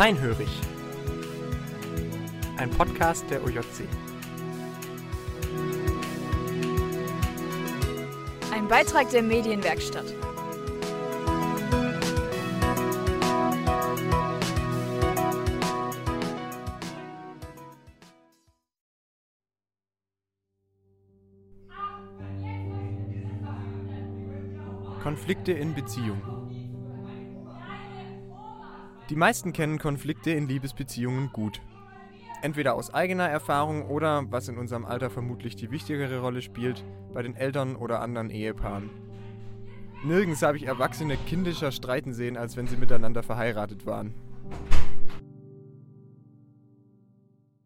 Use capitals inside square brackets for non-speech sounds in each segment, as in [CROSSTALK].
Feinhörig. Ein Podcast der OJC. Ein Beitrag der Medienwerkstatt. Konflikte in Beziehung. Die meisten kennen Konflikte in Liebesbeziehungen gut. Entweder aus eigener Erfahrung oder, was in unserem Alter vermutlich die wichtigere Rolle spielt, bei den Eltern oder anderen Ehepaaren. Nirgends habe ich Erwachsene kindischer streiten sehen, als wenn sie miteinander verheiratet waren.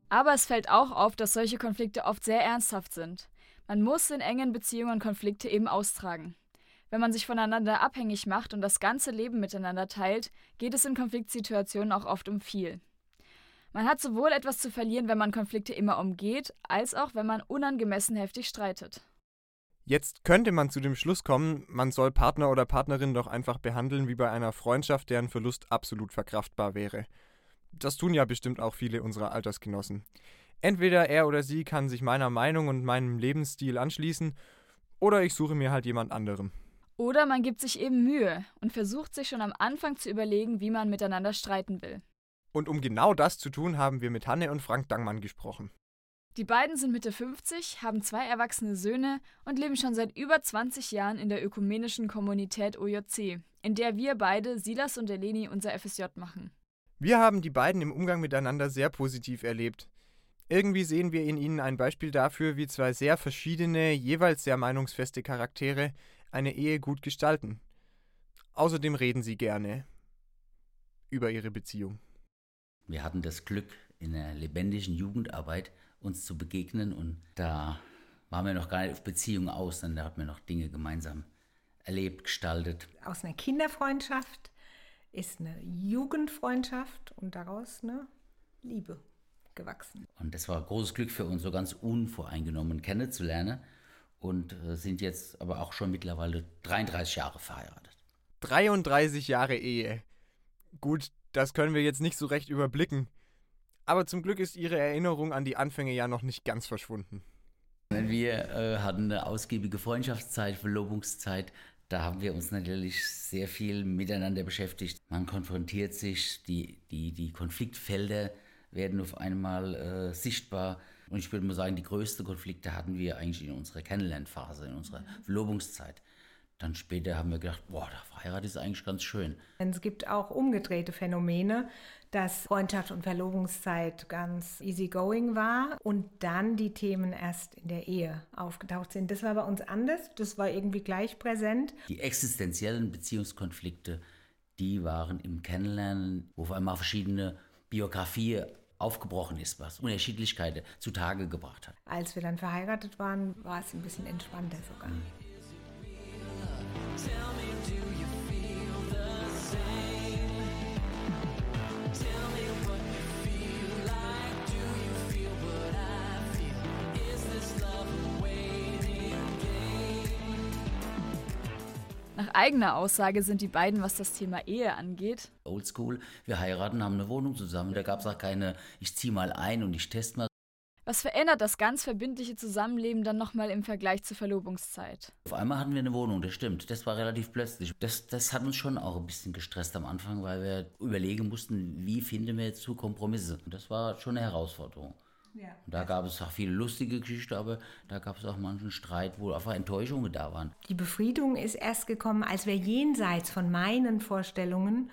Aber es fällt auch auf, dass solche Konflikte oft sehr ernsthaft sind. Man muss in engen Beziehungen Konflikte eben austragen. Wenn man sich voneinander abhängig macht und das ganze Leben miteinander teilt, geht es in Konfliktsituationen auch oft um viel. Man hat sowohl etwas zu verlieren, wenn man Konflikte immer umgeht, als auch wenn man unangemessen heftig streitet. Jetzt könnte man zu dem Schluss kommen, man soll Partner oder Partnerin doch einfach behandeln wie bei einer Freundschaft, deren Verlust absolut verkraftbar wäre. Das tun ja bestimmt auch viele unserer Altersgenossen. Entweder er oder sie kann sich meiner Meinung und meinem Lebensstil anschließen, oder ich suche mir halt jemand anderem. Oder man gibt sich eben Mühe und versucht sich schon am Anfang zu überlegen, wie man miteinander streiten will. Und um genau das zu tun, haben wir mit Hanne und Frank Dangmann gesprochen. Die beiden sind Mitte 50, haben zwei erwachsene Söhne und leben schon seit über 20 Jahren in der ökumenischen Kommunität OJC, in der wir beide, Silas und Eleni, unser FSJ machen. Wir haben die beiden im Umgang miteinander sehr positiv erlebt. Irgendwie sehen wir in ihnen ein Beispiel dafür, wie zwei sehr verschiedene, jeweils sehr meinungsfeste Charaktere eine Ehe gut gestalten. Außerdem reden sie gerne über ihre Beziehung. Wir hatten das Glück, in einer lebendigen Jugendarbeit uns zu begegnen und da waren wir noch gar nicht auf Beziehungen aus, sondern da hatten wir noch Dinge gemeinsam erlebt, gestaltet. Aus einer Kinderfreundschaft ist eine Jugendfreundschaft und daraus eine Liebe gewachsen. Und das war großes Glück für uns, so ganz unvoreingenommen kennenzulernen und äh, sind jetzt aber auch schon mittlerweile 33 Jahre verheiratet. 33 Jahre Ehe. Gut, das können wir jetzt nicht so recht überblicken. Aber zum Glück ist Ihre Erinnerung an die Anfänge ja noch nicht ganz verschwunden. Wir äh, hatten eine ausgiebige Freundschaftszeit, Verlobungszeit. Da haben wir uns natürlich sehr viel miteinander beschäftigt. Man konfrontiert sich, die, die, die Konfliktfelder werden auf einmal äh, sichtbar. Und ich würde mal sagen, die größten Konflikte hatten wir eigentlich in unserer Kennenlernphase, in unserer Verlobungszeit. Dann später haben wir gedacht, boah, der verheiratet ist eigentlich ganz schön. Es gibt auch umgedrehte Phänomene, dass Freundschaft und Verlobungszeit ganz easygoing war und dann die Themen erst in der Ehe aufgetaucht sind. Das war bei uns anders, das war irgendwie gleich präsent. Die existenziellen Beziehungskonflikte, die waren im Kennenlernen, wo auf einmal verschiedene Biografien aufgebrochen ist, was Unterschiedlichkeiten zutage gebracht hat. Als wir dann verheiratet waren, war es ein bisschen entspannter sogar. Mhm. Eigener Aussage sind die beiden, was das Thema Ehe angeht, oldschool. Wir heiraten, haben eine Wohnung zusammen. Da gab es auch keine, ich zieh mal ein und ich teste mal. Was verändert das ganz verbindliche Zusammenleben dann nochmal im Vergleich zur Verlobungszeit? Auf einmal hatten wir eine Wohnung, das stimmt. Das war relativ plötzlich. Das, das hat uns schon auch ein bisschen gestresst am Anfang, weil wir überlegen mussten, wie finden wir jetzt zu Kompromisse. Das war schon eine Herausforderung. Ja. Und da gab es auch viele lustige Geschichten, aber da gab es auch manchen Streit, wo einfach Enttäuschungen da waren. Die Befriedung ist erst gekommen, als wir jenseits von meinen Vorstellungen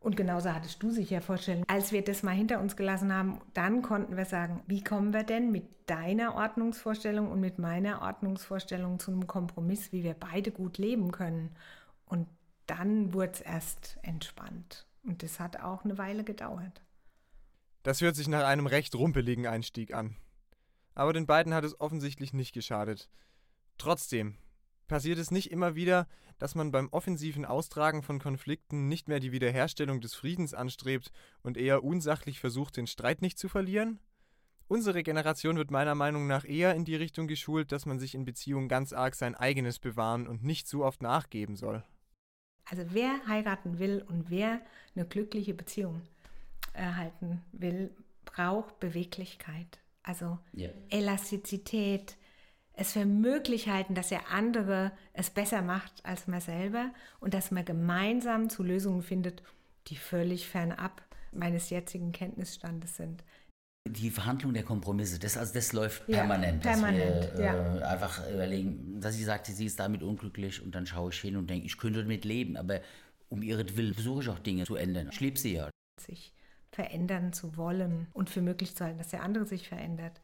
und genauso hattest du sicher vorstellen, als wir das mal hinter uns gelassen haben, dann konnten wir sagen, wie kommen wir denn mit deiner Ordnungsvorstellung und mit meiner Ordnungsvorstellung zu einem Kompromiss, wie wir beide gut leben können. Und dann wurde es erst entspannt. Und das hat auch eine Weile gedauert. Das hört sich nach einem recht rumpeligen Einstieg an. Aber den beiden hat es offensichtlich nicht geschadet. Trotzdem, passiert es nicht immer wieder, dass man beim offensiven Austragen von Konflikten nicht mehr die Wiederherstellung des Friedens anstrebt und eher unsachlich versucht, den Streit nicht zu verlieren? Unsere Generation wird meiner Meinung nach eher in die Richtung geschult, dass man sich in Beziehungen ganz arg sein eigenes bewahren und nicht zu oft nachgeben soll. Also wer heiraten will und wer eine glückliche Beziehung erhalten will, braucht Beweglichkeit. Also Ja. Elastizität, es für möglich halten, dass der andere es besser macht als man selber und dass man gemeinsam zu Lösungen findet, die völlig fernab meines jetzigen Kenntnisstandes sind. Die Verhandlung der Kompromisse, das, also das läuft Ja, permanent. permanent, dass wir ja. äh, einfach überlegen, dass sie sagte, sie ist damit unglücklich und dann schaue ich hin und denke, ich könnte damit leben, aber um ihretwillen versuche ich auch Dinge zu ändern. Ich liebe sie ja. sich verändern zu wollen und für möglich zu halten, dass der andere sich verändert.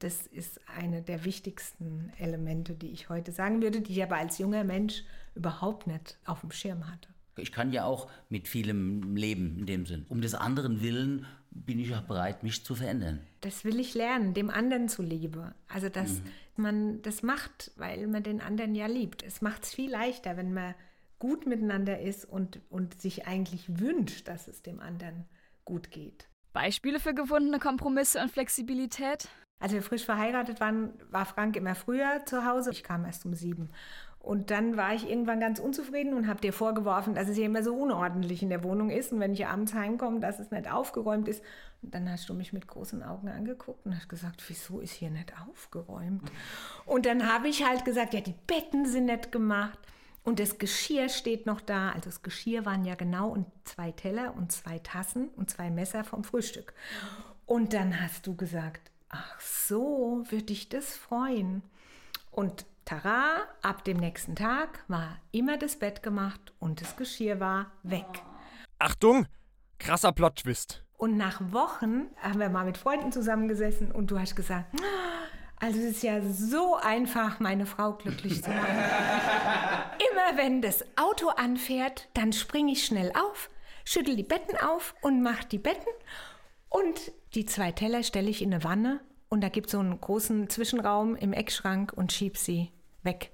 Das ist eine der wichtigsten Elemente, die ich heute sagen würde, die ich aber als junger Mensch überhaupt nicht auf dem Schirm hatte. Ich kann ja auch mit vielem leben in dem Sinn. Um des anderen Willen bin ich auch bereit, mich zu verändern. Das will ich lernen, dem anderen zuliebe. Also, dass man das macht, weil man den anderen ja liebt. Es macht es viel leichter, wenn man gut miteinander ist und, und sich eigentlich wünscht, dass es dem anderen gut geht. Beispiele für gefundene Kompromisse und Flexibilität? Als wir frisch verheiratet waren, war Frank immer früher zu Hause. Ich kam erst um sieben. Und dann war ich irgendwann ganz unzufrieden und habe dir vorgeworfen, dass es hier immer so unordentlich in der Wohnung ist und wenn ich abends heimkomme, dass es nicht aufgeräumt ist. Und dann hast du mich mit großen Augen angeguckt und hast gesagt, wieso ist hier nicht aufgeräumt? Und dann habe ich halt gesagt, ja, die Betten sind nicht gemacht und das Geschirr steht noch da. Also das Geschirr waren ja genau und zwei Teller und zwei Tassen und zwei Messer vom Frühstück. Und dann hast du gesagt, ach so, würde dich das freuen. Und tara, ab dem nächsten Tag war immer das Bett gemacht und das Geschirr war weg. Achtung! Krasser Plot-Twist. Und nach Wochen haben wir mal mit Freunden zusammengesessen und du hast gesagt, also es ist ja so einfach, meine Frau glücklich zu machen. [LAUGHS] Wenn das Auto anfährt, dann springe ich schnell auf, schüttel die Betten auf und mache die Betten. Und die zwei Teller stelle ich in eine Wanne und da gibt es so einen großen Zwischenraum im Eckschrank und schieb sie weg.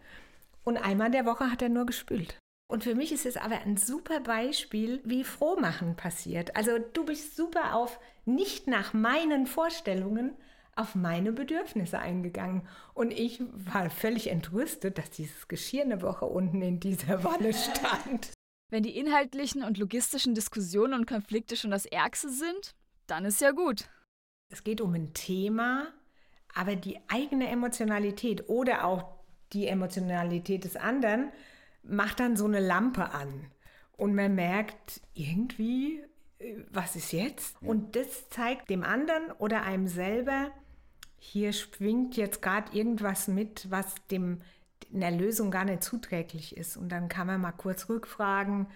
Und einmal in der Woche hat er nur gespült. Und für mich ist es aber ein super Beispiel, wie Frohmachen passiert. Also du bist super auf nicht nach meinen Vorstellungen, auf meine Bedürfnisse eingegangen. Und ich war völlig entrüstet, dass dieses Geschirr eine Woche unten in dieser Wanne stand. [LAUGHS] Wenn die inhaltlichen und logistischen Diskussionen und Konflikte schon das Ärgste sind, dann ist ja gut. Es geht um ein Thema, aber die eigene Emotionalität oder auch die Emotionalität des anderen macht dann so eine Lampe an. Und man merkt irgendwie, äh, was ist jetzt? Und das zeigt dem anderen oder einem selber, hier schwingt jetzt gerade irgendwas mit, was dem einer Lösung gar nicht zuträglich ist. Und dann kann man mal kurz rückfragen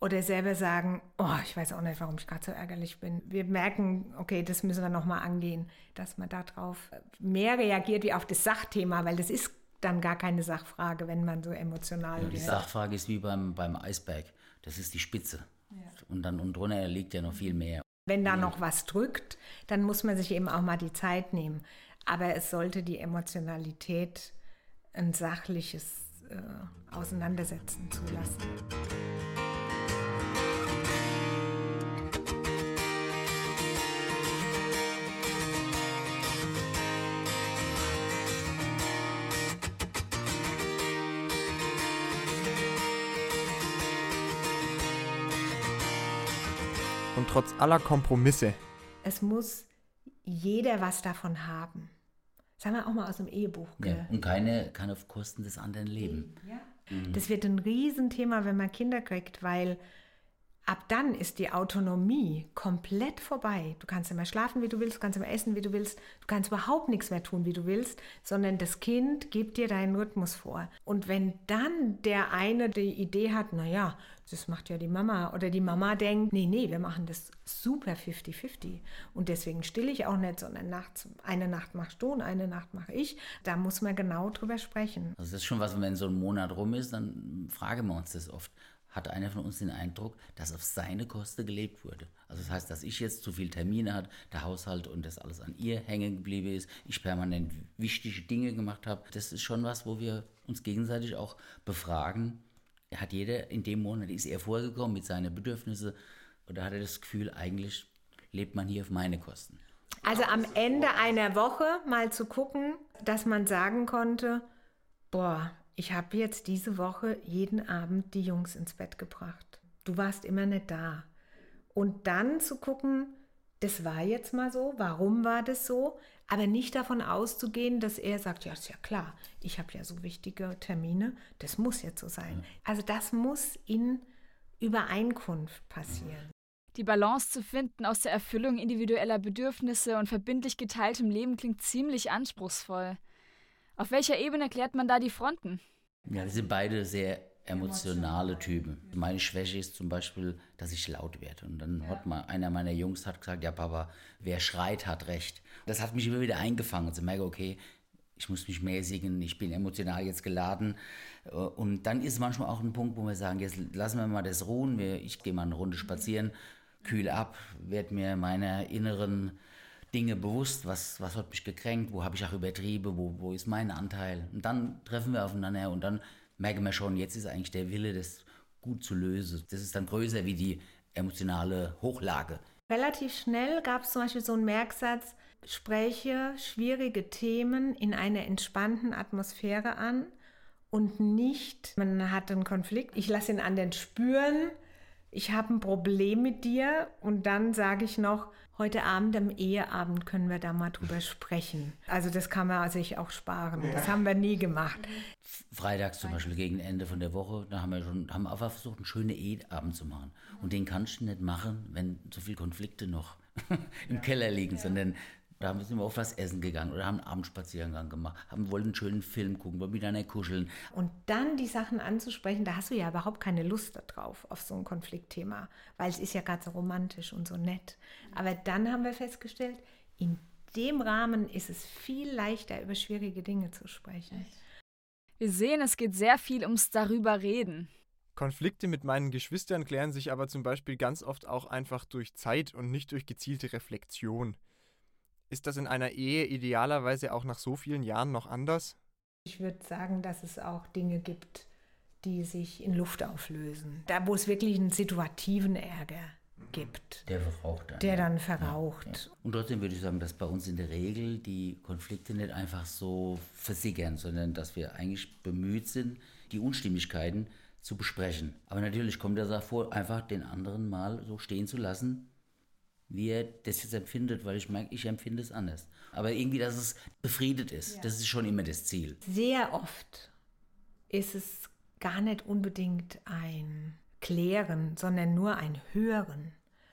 oder selber sagen, oh, ich weiß auch nicht, warum ich gerade so ärgerlich bin. Wir merken, okay, das müssen wir nochmal angehen, dass man darauf mehr reagiert wie auf das Sachthema, weil das ist dann gar keine Sachfrage, wenn man so emotional Die wird. Sachfrage ist wie beim, beim Eisberg. Das ist die Spitze. Und dann und drunter liegt ja noch viel mehr. Wenn da noch was drückt, dann muss man sich eben auch mal die Zeit nehmen. Aber es sollte die Emotionalität ein sachliches äh, Auseinandersetzen zulassen. Und trotz aller Kompromisse Es muss jeder was davon haben. Das haben wir auch mal aus dem Ehebuch Ja. Und keine kann auf Kosten des anderen leben. Das wird ein Riesenthema, wenn man Kinder kriegt, weil ab dann ist die Autonomie komplett vorbei. Du kannst immer schlafen, wie du willst, du kannst immer essen, wie du willst, du kannst überhaupt nichts mehr tun, wie du willst, sondern das Kind gibt dir deinen Rhythmus vor. Und wenn dann der eine die Idee hat, naja, das macht ja die Mama, oder die Mama denkt, nee, nee, wir machen das super 50-50 und deswegen still ich auch nicht, sondern nachts, eine Nacht machst du und eine Nacht mache ich, da muss man genau drüber sprechen. Also das ist schon was, wenn so ein Monat rum ist, dann fragen wir uns das oft. Hat einer von uns den Eindruck, dass auf seine Kosten gelebt wurde? Also das heißt, dass ich jetzt zu viele Termine hatte, der Haushalt und das alles an ihr hängen geblieben ist, ich permanent wichtige Dinge gemacht habe. Das ist schon was, wo wir uns gegenseitig auch befragen. Hat jeder in dem Monat, ist er vorgekommen mit seinen Bedürfnissen oder hat er das Gefühl, eigentlich lebt man hier auf meine Kosten? Also am Ende einer Woche mal zu gucken, dass man sagen konnte, boah, ich habe jetzt diese Woche jeden Abend die Jungs ins Bett gebracht. Du warst immer nicht da. Und dann zu gucken, das war jetzt mal so, warum war das so, aber nicht davon auszugehen, dass er sagt, ja, ist ja klar, ich habe ja so wichtige Termine, das muss jetzt so sein. Also das muss in Übereinkunft passieren. Die Balance zu finden aus der Erfüllung individueller Bedürfnisse und verbindlich geteiltem Leben klingt ziemlich anspruchsvoll. Auf welcher Ebene klärt man da die Fronten? Ja, wir sind beide sehr emotionale Typen. Meine Schwäche ist zum Beispiel, dass ich laut werde. Und dann ja. hat mal einer meiner Jungs hat gesagt, ja Papa, wer schreit, hat recht. Das hat mich immer wieder eingefangen. Und ich merke, okay, ich muss mich mäßigen, ich bin emotional jetzt geladen. Und dann ist manchmal auch ein Punkt, wo wir sagen, jetzt lassen wir mal das ruhen. Ich gehe mal eine Runde spazieren, kühl ab, werde mir meiner inneren Dinge bewusst, was, was hat mich gekränkt, wo habe ich auch übertrieben, wo, wo ist mein Anteil. Und dann treffen wir aufeinander und dann merken wir schon, jetzt ist eigentlich der Wille, das gut zu lösen. Das ist dann größer wie die emotionale Hochlage. Relativ schnell gab es zum Beispiel so einen Merksatz, spreche schwierige Themen in einer entspannten Atmosphäre an und nicht, man hat einen Konflikt, ich lasse den anderen spüren, ich habe ein Problem mit dir und dann sage ich noch, heute Abend am Eheabend können wir da mal drüber sprechen. Also das kann man sich auch sparen. Ja. Das haben wir nie gemacht. Freitags zum Beispiel gegen Ende von der Woche, da haben wir schon haben einfach versucht, einen schönen Eheabend zu machen. Und den kannst du nicht machen, wenn so viele Konflikte noch [LAUGHS] im ja. Keller liegen, ja. sondern da sind wir oft was essen gegangen oder haben einen Abendspaziergang gemacht, haben wollten einen schönen Film gucken, wollen miteinander kuscheln. Und dann die Sachen anzusprechen, da hast du ja überhaupt keine Lust darauf, auf so ein Konfliktthema, weil es ist ja gerade so romantisch und so nett. Aber dann haben wir festgestellt, in dem Rahmen ist es viel leichter, über schwierige Dinge zu sprechen. Wir sehen, es geht sehr viel ums darüber reden. Konflikte mit meinen Geschwistern klären sich aber zum Beispiel ganz oft auch einfach durch Zeit und nicht durch gezielte Reflexion. Ist das in einer Ehe idealerweise auch nach so vielen Jahren noch anders? Ich würde sagen, dass es auch Dinge gibt, die sich in Luft auflösen. Da, wo es wirklich einen situativen Ärger gibt. Der verraucht dann. Der dann verraucht. Ja, ja. Und trotzdem würde ich sagen, dass bei uns in der Regel die Konflikte nicht einfach so versickern, sondern dass wir eigentlich bemüht sind, die Unstimmigkeiten zu besprechen. Aber natürlich kommt das auch vor, einfach den anderen mal so stehen zu lassen wie er das jetzt empfindet, weil ich merke, ich empfinde es anders. Aber irgendwie, dass es befriedet ist, ja. das ist schon immer das Ziel. Sehr oft ist es gar nicht unbedingt ein Klären, sondern nur ein Hören.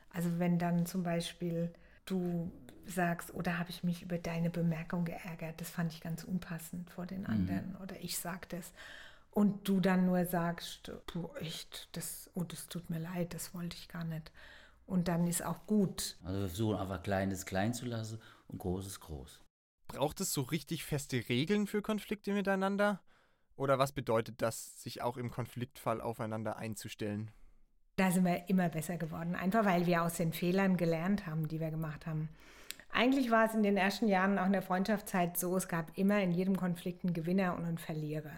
Also wenn dann zum Beispiel du sagst, oder habe ich mich über deine Bemerkung geärgert, das fand ich ganz unpassend vor den mhm. anderen, mhm. oder ich sag das. Und du dann nur sagst, du echt, das, oh, das tut mir leid, das wollte ich gar nicht. Und dann ist auch gut. Also wir versuchen einfach Kleines klein zu lassen und Großes groß. Braucht es so richtig feste Regeln für Konflikte miteinander? Oder was bedeutet das, sich auch im Konfliktfall aufeinander einzustellen? Da sind wir immer besser geworden, einfach weil wir aus den Fehlern gelernt haben, die wir gemacht haben. Eigentlich war es in den ersten Jahren auch in der Freundschaftszeit so, es gab immer in jedem Konflikt einen Gewinner und einen Verlierer.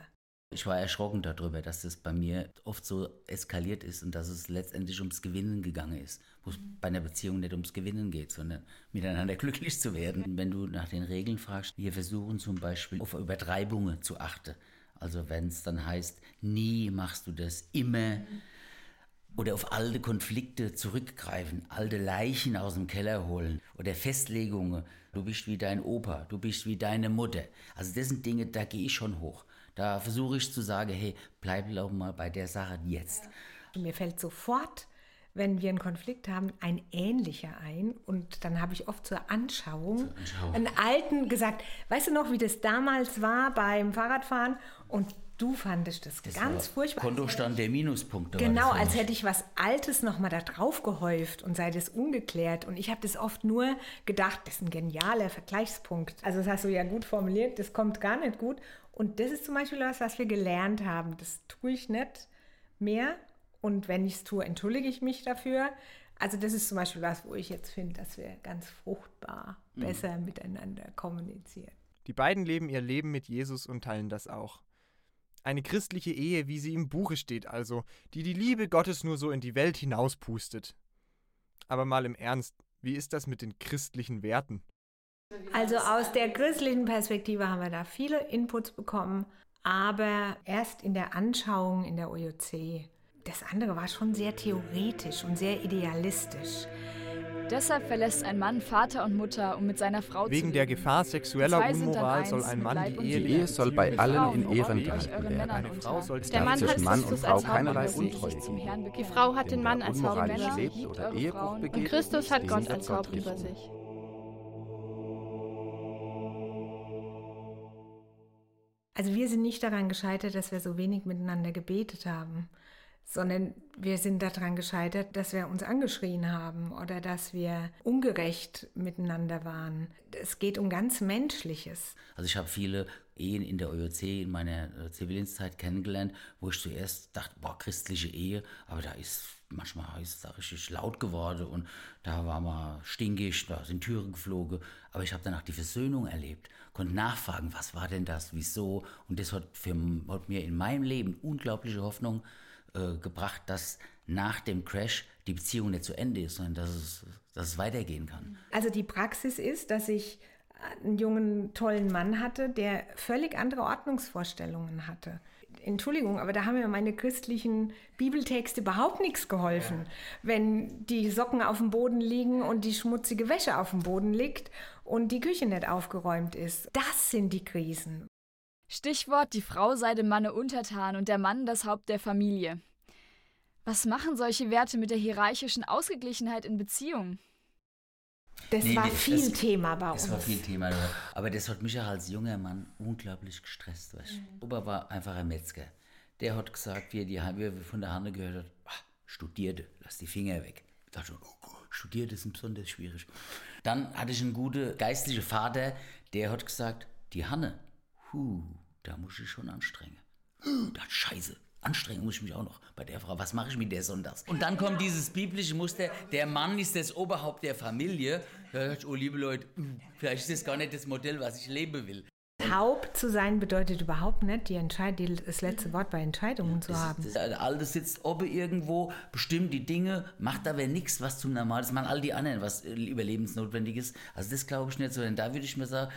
Ich war erschrocken darüber, dass das bei mir oft so eskaliert ist und dass es letztendlich ums Gewinnen gegangen ist. Wo es bei einer Beziehung nicht ums Gewinnen geht, sondern miteinander [LAUGHS] glücklich zu werden. Wenn du nach den Regeln fragst, wir versuchen zum Beispiel auf Übertreibungen zu achten. Also wenn es dann heißt, nie machst du das, immer. Oder auf alte Konflikte zurückgreifen, alte Leichen aus dem Keller holen oder Festlegungen. Du bist wie dein Opa, du bist wie deine Mutter. Also das sind Dinge, da gehe ich schon hoch. Da versuche ich zu sagen, hey, bleib doch mal bei der Sache jetzt. Mir fällt sofort, wenn wir einen Konflikt haben, ein ähnlicher ein. Und dann habe ich oft zur Anschauung, zur Anschauung einen alten gesagt, weißt du noch, wie das damals war beim Fahrradfahren? Und du fandest das, das ganz furchtbar. Kontostand der Minuspunkte. Genau, als hätte ich was Altes nochmal da drauf gehäuft und sei das ungeklärt. Und ich habe das oft nur gedacht, das ist ein genialer Vergleichspunkt. Also das hast du ja gut formuliert, das kommt gar nicht gut. Und das ist zum Beispiel was, was wir gelernt haben. Das tue ich nicht mehr. Und wenn ich es tue, entschuldige ich mich dafür. Also das ist zum Beispiel was, wo ich jetzt finde, dass wir ganz fruchtbar mhm. besser miteinander kommunizieren. Die beiden leben ihr Leben mit Jesus und teilen das auch. Eine christliche Ehe, wie sie im Buche steht, also, die die Liebe Gottes nur so in die Welt hinauspustet. Aber mal im Ernst, wie ist das mit den christlichen Werten? Also aus der christlichen Perspektive haben wir da viele Inputs bekommen, aber erst in der Anschauung in der OJC. Das andere war schon sehr theoretisch und sehr idealistisch. Deshalb verlässt ein Mann Vater und Mutter, um mit seiner Frau Wegen zu leben. der Gefahr sexueller Unmoral soll ein Mann die Ehe. Die Ehe soll bei allen in Ehren gehalten werden. Eine Der Mann zwischen Mann und Frau als keinerlei. Untreue. sich zum Herrn Die. Frau hat den Mann als Liebt oder eure Ehebruch Frauen. begeht, Und Christus hat Gott als Haupt über sich. Also wir sind nicht daran gescheitert, dass wir so wenig miteinander gebetet haben, sondern wir sind daran gescheitert, dass wir uns angeschrien haben oder dass wir ungerecht miteinander waren. Es geht um ganz Menschliches. Also ich habe viele Ehen in der OJC in meiner äh, Zivildienstzeit kennengelernt, wo ich zuerst dachte, boah, christliche Ehe, aber da ist manchmal ist da richtig laut geworden und da war mal stinkig, da sind Türen geflogen, aber ich habe danach die Versöhnung erlebt, konnte nachfragen, was war denn das, wieso und das hat, für, hat mir in meinem Leben unglaubliche Hoffnung äh, gebracht, dass nach dem Crash die Beziehung nicht zu Ende ist, sondern dass es, dass es weitergehen kann. Also die Praxis ist, dass ich einen jungen, tollen Mann hatte, der völlig andere Ordnungsvorstellungen hatte. Entschuldigung, aber da haben mir meine christlichen Bibeltexte überhaupt nichts geholfen. Wenn die Socken auf dem Boden liegen und die schmutzige Wäsche auf dem Boden liegt und die Küche nicht aufgeräumt ist. Das sind die Krisen. Stichwort, die Frau sei dem Manne untertan und der Mann das Haupt der Familie. Was machen solche Werte mit der hierarchischen Ausgeglichenheit in Beziehungen? Das Nee, war nee, viel das- Thema bei uns. Das war viel Thema. Aber das hat mich auch als junger Mann unglaublich gestresst. Weißt. du. Opa war einfach ein Metzger. Der hat gesagt, wie er die, wie er von der Hanne gehört hat, "Ah, studierte, lass die Finger weg. Ich dachte schon, oh Gott, studiert ist besonders schwierig. Dann hatte ich einen guten geistlichen Vater, der hat gesagt, die Hanne, hu, da muss ich schon anstrengen. Das scheiße. Anstrengen muss ich mich auch noch bei der Frau. Was mache ich mit der sonntags? Und dann kommt dieses biblische Muster, der Mann ist das Oberhaupt der Familie. Da ich, oh liebe Leute, vielleicht ist das gar nicht das Modell, was ich leben will. Haupt zu sein bedeutet überhaupt nicht, die Entscheid die, das letzte Wort bei Entscheidungen zu Das, haben. das, Alte sitzt oben irgendwo, bestimmt die Dinge, macht aber nichts, was zum Normal ist. machen all die anderen, was äh, überlebensnotwendig ist. Also das glaube ich nicht so. Denn da würde ich mir sagen,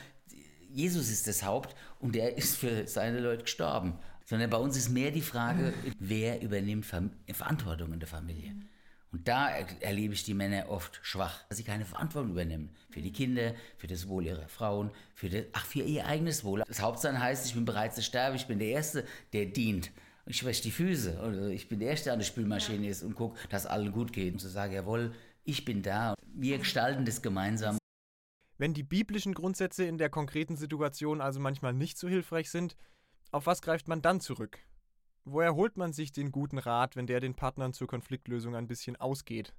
Jesus ist das Haupt und der ist für seine Leute gestorben. Sondern bei uns ist mehr die Frage, wer übernimmt Ver Verantwortung in der Familie. Und da er erlebe ich die Männer oft schwach, dass sie keine Verantwortung übernehmen. Für die Kinder, für das Wohl ihrer Frauen, für das, ach, für ihr eigenes Wohl. Das Hauptsein heißt, ich bin bereit zu sterben, ich bin der Erste, der dient. Ich wasche die Füße. Oder ich bin der Erste, der an der Spülmaschine ist und gucke, dass allen gut geht. Und zu sagen, jawohl, ich bin da. Wir gestalten das gemeinsam. Wenn die biblischen Grundsätze in der konkreten Situation also manchmal nicht so hilfreich sind, auf was greift man dann zurück? Woher holt man sich den guten Rat, wenn der den Partnern zur Konfliktlösung ein bisschen ausgeht?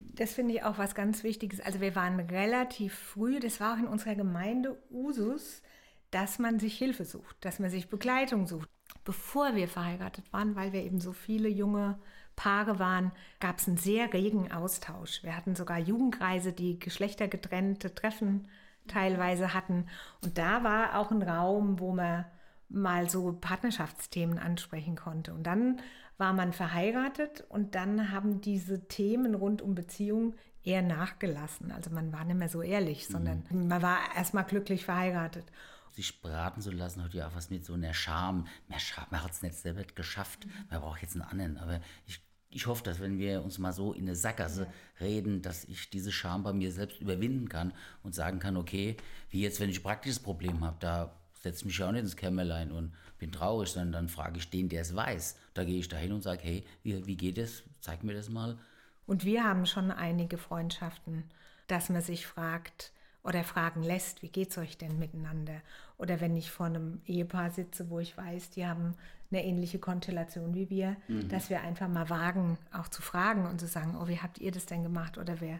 Das finde ich auch was ganz Wichtiges. Also wir waren relativ früh, das war auch in unserer Gemeinde Usus, dass man sich Hilfe sucht, dass man sich Begleitung sucht. Bevor wir verheiratet waren, weil wir eben so viele junge Paare waren, gab es einen sehr regen Austausch. Wir hatten sogar Jugendkreise, die geschlechtergetrennte Treffen teilweise hatten. Und da war auch ein Raum, wo man mal so Partnerschaftsthemen ansprechen konnte. Und dann war man verheiratet und dann haben diese Themen rund um Beziehungen eher nachgelassen. Also man war nicht mehr so ehrlich, sondern man war erstmal glücklich verheiratet. Sich beraten zu lassen, hat ja auch was mit so einer Scham. Mehr Scham, man hat es nicht selber geschafft. Man braucht jetzt einen anderen. Aber ich, ich hoffe, dass wenn wir uns mal so in eine Sackgasse reden, dass ich diese Scham bei mir selbst überwinden kann und sagen kann, okay, wie jetzt, wenn ich ein praktisches Problem habe, da setze ich mich auch nicht ins Kämmerlein und bin traurig, sondern dann frage ich den, der es weiß. Da gehe ich dahin und sage, hey, wie, wie geht es? Zeig mir das mal. Und wir haben schon einige Freundschaften, dass man sich fragt oder fragen lässt, wie geht's euch denn miteinander? Oder wenn ich vor einem Ehepaar sitze, wo ich weiß, die haben eine ähnliche Konstellation wie wir, dass wir einfach mal wagen, auch zu fragen und zu sagen, oh, wie habt ihr das denn gemacht? Oder wir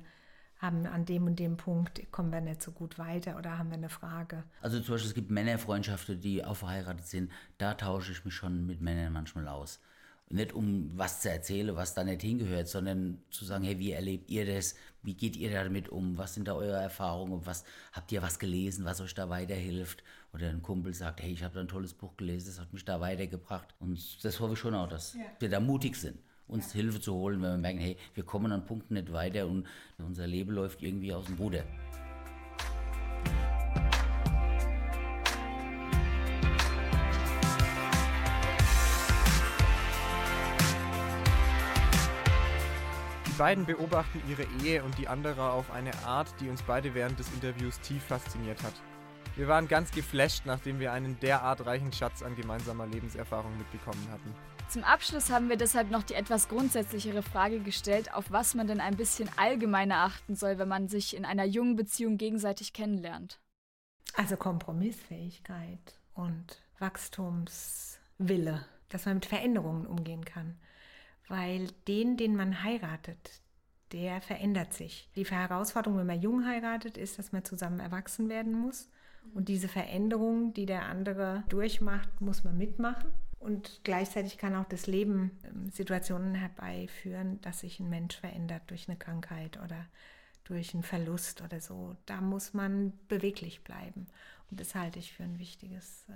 haben an dem und dem Punkt, kommen wir nicht so gut weiter oder haben wir eine Frage? Also zum Beispiel, es gibt Männerfreundschaften, die auch verheiratet sind. Da tausche ich mich schon mit Männern manchmal aus. Nicht um was zu erzählen, was da nicht hingehört, sondern zu sagen, hey, wie erlebt ihr das? Wie geht ihr damit um? Was sind da eure Erfahrungen? Was, habt ihr was gelesen, was euch da weiterhilft? Oder ein Kumpel sagt, hey, ich habe da ein tolles Buch gelesen, das hat mich da weitergebracht. Und das hoffe ich schon auch, dass wir da mutig sind, uns Hilfe zu holen, wenn wir merken, hey, wir kommen an Punkten nicht weiter und unser Leben läuft irgendwie aus dem Ruder. beiden beobachten ihre Ehe und die andere auf eine Art, die uns beide während des Interviews tief fasziniert hat. Wir waren ganz geflasht, nachdem wir einen derart reichen Schatz an gemeinsamer Lebenserfahrung mitbekommen hatten. Zum Abschluss haben wir deshalb noch die etwas grundsätzlichere Frage gestellt, auf was man denn ein bisschen allgemeiner achten soll, wenn man sich in einer jungen Beziehung gegenseitig kennenlernt. Also Kompromissfähigkeit und Wachstumswille, dass man mit Veränderungen umgehen kann. Weil den, den man heiratet, der verändert sich. Die Herausforderung, wenn man jung heiratet, ist, dass man zusammen erwachsen werden muss. Und diese Veränderung, die der andere durchmacht, muss man mitmachen. Und gleichzeitig kann auch das Leben ähm, Situationen herbeiführen, dass sich ein Mensch verändert durch eine Krankheit oder durch einen Verlust oder so. Da muss man beweglich bleiben. Und das halte ich für ein wichtiges äh,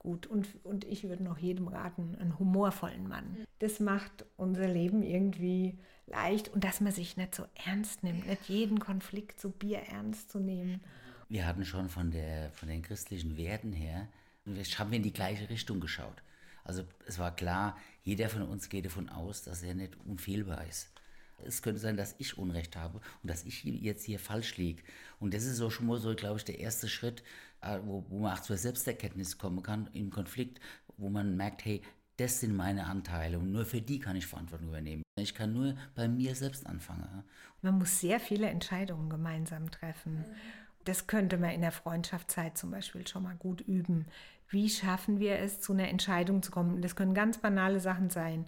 Gut. Und, und ich würde noch jedem raten, einen humorvollen Mann. Das macht unser Leben irgendwie leicht und dass man sich nicht so ernst nimmt, nicht jeden Konflikt so bierernst zu nehmen. Wir hatten schon von, der, von den christlichen Werten her, haben wir in die gleiche Richtung geschaut. Also es war klar, jeder von uns geht davon aus, dass er nicht unfehlbar ist. Es könnte sein, dass ich Unrecht habe und dass ich jetzt hier falsch liege. Und das ist so schon mal so, glaube ich, der erste Schritt, äh, wo, wo man auch zur Selbsterkenntnis kommen kann im Konflikt, wo man merkt, hey, das sind meine Anteile und nur für die kann ich Verantwortung übernehmen. Ich kann nur bei mir selbst anfangen. Man muss sehr viele Entscheidungen gemeinsam treffen. Das könnte man in der Freundschaftszeit zum Beispiel schon mal gut üben. Wie schaffen wir es, zu einer Entscheidung zu kommen? Das können ganz banale Sachen sein.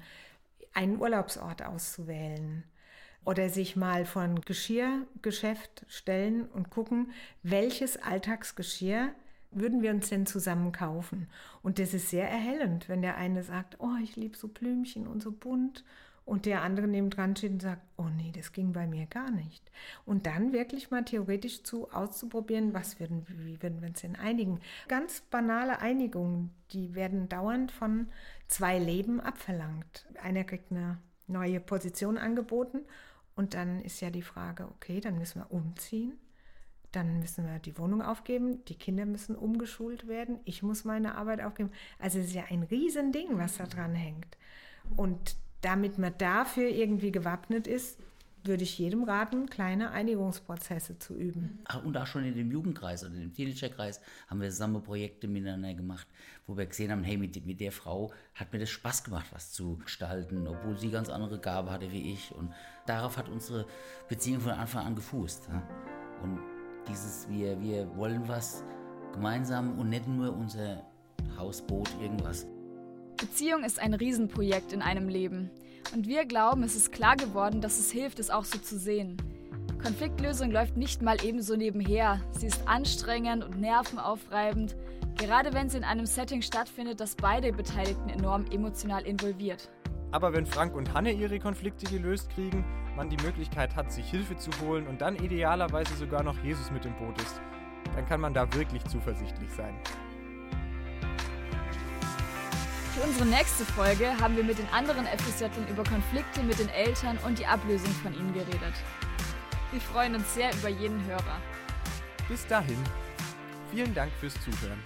Einen Urlaubsort auszuwählen oder sich mal von Geschirrgeschäft stellen und gucken, welches Alltagsgeschirr würden wir uns denn zusammen kaufen? Und das ist sehr erhellend, wenn der eine sagt, oh, ich liebe so Blümchen und so bunt und der andere neben dran steht und sagt, oh nee, das ging bei mir gar nicht. Und dann wirklich mal theoretisch zu auszuprobieren, was würden, wie würden wir uns denn einigen? Ganz banale Einigungen, die werden dauernd von zwei Leben abverlangt. Einer kriegt eine neue Position angeboten und dann ist ja die Frage, okay, dann müssen wir umziehen. Dann müssen wir die Wohnung aufgeben, die Kinder müssen umgeschult werden, ich muss meine Arbeit aufgeben. Also es ist ja ein Riesending, was da dran hängt. Und damit man dafür irgendwie gewappnet ist, würde ich jedem raten, kleine Einigungsprozesse zu üben. Und auch schon in dem Jugendkreis oder dem Teenagerkreis haben wir zusammen Projekte miteinander gemacht, wo wir gesehen haben, hey, mit, mit der Frau hat mir das Spaß gemacht, was zu gestalten, obwohl sie ganz andere Gabe hatte wie ich. Und darauf hat unsere Beziehung von Anfang an gefußt. Und dieses, wir, wir wollen was gemeinsam und nicht nur unser Hausboot, irgendwas. Beziehung ist ein Riesenprojekt in einem Leben. Und wir glauben, es ist klar geworden, dass es hilft, es auch so zu sehen. Konfliktlösung läuft nicht mal ebenso nebenher. Sie ist anstrengend und nervenaufreibend, gerade wenn sie in einem Setting stattfindet, das beide Beteiligten enorm emotional involviert. Aber wenn Frank und Hanne ihre Konflikte gelöst kriegen, man die Möglichkeit hat, sich Hilfe zu holen und dann idealerweise sogar noch Jesus mit im Boot ist, dann kann man da wirklich zuversichtlich sein. Für unsere nächste Folge haben wir mit den anderen FSJlern über Konflikte mit den Eltern und die Ablösung von ihnen geredet. Wir freuen uns sehr über jeden Hörer. Bis dahin, vielen Dank fürs Zuhören.